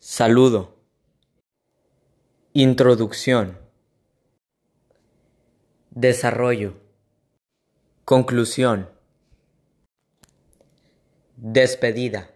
Saludo. Introducción. Desarrollo. Conclusión. Despedida.